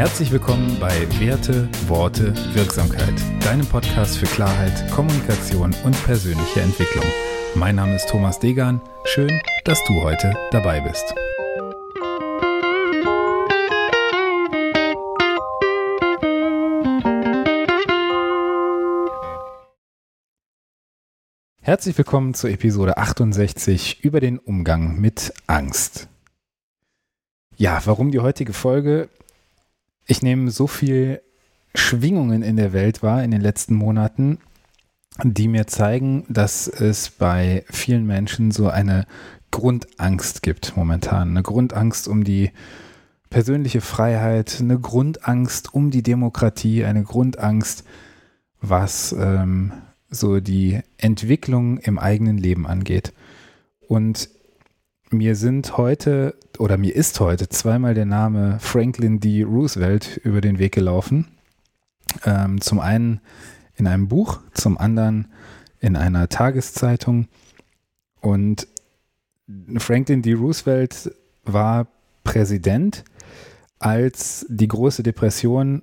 Herzlich willkommen bei Werte, Worte, Wirksamkeit, deinem Podcast für Klarheit, Kommunikation und persönliche Entwicklung. Mein Name ist Thomas Degan. Schön, dass du heute dabei bist. Herzlich willkommen zur Episode 68 über den Umgang mit Angst. Ja, warum die heutige Folge? Ich nehme so viel Schwingungen in der Welt wahr in den letzten Monaten, die mir zeigen, dass es bei vielen Menschen so eine Grundangst gibt momentan. Eine Grundangst um die persönliche Freiheit, eine Grundangst um die Demokratie, eine Grundangst, was ähm, so die Entwicklung im eigenen Leben angeht. Und mir sind heute oder mir ist heute zweimal der Name Franklin D. Roosevelt über den Weg gelaufen. Ähm, zum einen in einem Buch, zum anderen in einer Tageszeitung. Und Franklin D. Roosevelt war Präsident, als die große Depression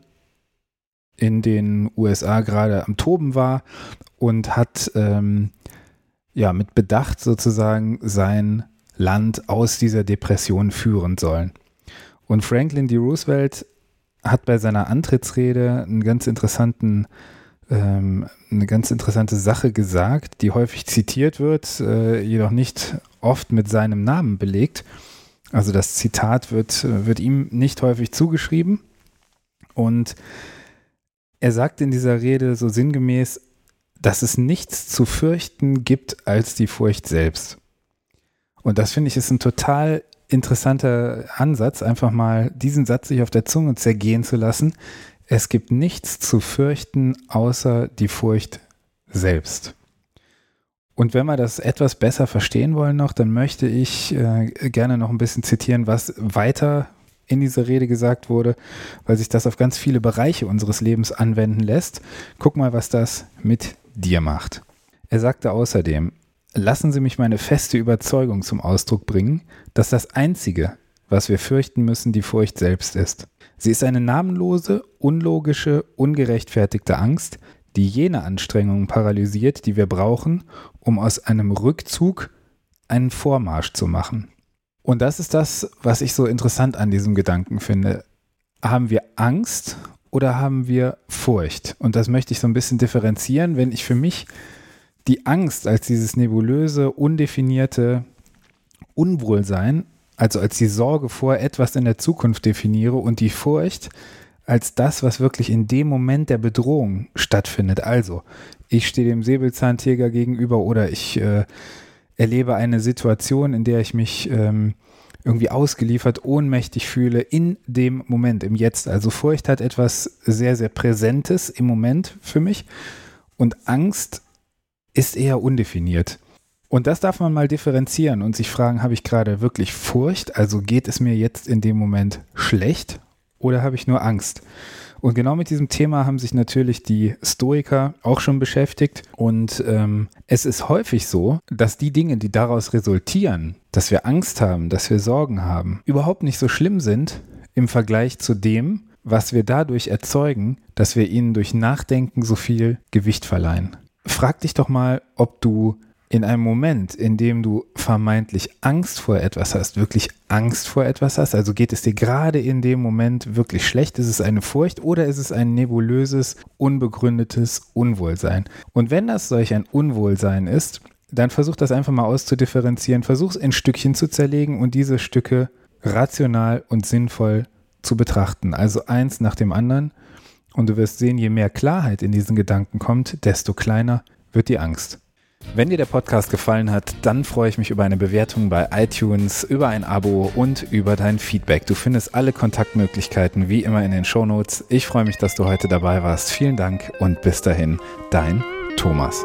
in den USA gerade am Toben war und hat ähm, ja mit Bedacht sozusagen sein Land aus dieser Depression führen sollen. Und Franklin D. Roosevelt hat bei seiner Antrittsrede einen ganz interessanten ähm, eine ganz interessante Sache gesagt, die häufig zitiert wird, äh, jedoch nicht oft mit seinem Namen belegt. Also das Zitat wird, wird ihm nicht häufig zugeschrieben. Und er sagt in dieser Rede so sinngemäß, dass es nichts zu fürchten gibt als die Furcht selbst. Und das finde ich ist ein total interessanter Ansatz, einfach mal diesen Satz sich auf der Zunge zergehen zu lassen. Es gibt nichts zu fürchten außer die Furcht selbst. Und wenn wir das etwas besser verstehen wollen noch, dann möchte ich äh, gerne noch ein bisschen zitieren, was weiter in dieser Rede gesagt wurde, weil sich das auf ganz viele Bereiche unseres Lebens anwenden lässt. Guck mal, was das mit dir macht. Er sagte außerdem, lassen Sie mich meine feste Überzeugung zum Ausdruck bringen, dass das Einzige, was wir fürchten müssen, die Furcht selbst ist. Sie ist eine namenlose, unlogische, ungerechtfertigte Angst, die jene Anstrengungen paralysiert, die wir brauchen, um aus einem Rückzug einen Vormarsch zu machen. Und das ist das, was ich so interessant an diesem Gedanken finde. Haben wir Angst oder haben wir Furcht? Und das möchte ich so ein bisschen differenzieren, wenn ich für mich die Angst als dieses nebulöse, undefinierte Unwohlsein also als die Sorge vor etwas in der Zukunft definiere und die Furcht als das, was wirklich in dem Moment der Bedrohung stattfindet. Also, ich stehe dem Säbelzahntiger gegenüber oder ich äh, erlebe eine Situation, in der ich mich ähm, irgendwie ausgeliefert, ohnmächtig fühle in dem Moment, im Jetzt. Also Furcht hat etwas sehr, sehr Präsentes im Moment für mich und Angst ist eher undefiniert. Und das darf man mal differenzieren und sich fragen, habe ich gerade wirklich Furcht? Also geht es mir jetzt in dem Moment schlecht oder habe ich nur Angst? Und genau mit diesem Thema haben sich natürlich die Stoiker auch schon beschäftigt. Und ähm, es ist häufig so, dass die Dinge, die daraus resultieren, dass wir Angst haben, dass wir Sorgen haben, überhaupt nicht so schlimm sind im Vergleich zu dem, was wir dadurch erzeugen, dass wir ihnen durch Nachdenken so viel Gewicht verleihen. Frag dich doch mal, ob du in einem Moment, in dem du vermeintlich Angst vor etwas hast, wirklich Angst vor etwas hast, also geht es dir gerade in dem Moment wirklich schlecht, ist es eine Furcht oder ist es ein nebulöses, unbegründetes Unwohlsein? Und wenn das solch ein Unwohlsein ist, dann versuch das einfach mal auszudifferenzieren, versuch es in Stückchen zu zerlegen und diese Stücke rational und sinnvoll zu betrachten. Also eins nach dem anderen. Und du wirst sehen, je mehr Klarheit in diesen Gedanken kommt, desto kleiner wird die Angst. Wenn dir der Podcast gefallen hat, dann freue ich mich über eine Bewertung bei iTunes, über ein Abo und über dein Feedback. Du findest alle Kontaktmöglichkeiten wie immer in den Shownotes. Ich freue mich, dass du heute dabei warst. Vielen Dank und bis dahin, dein Thomas.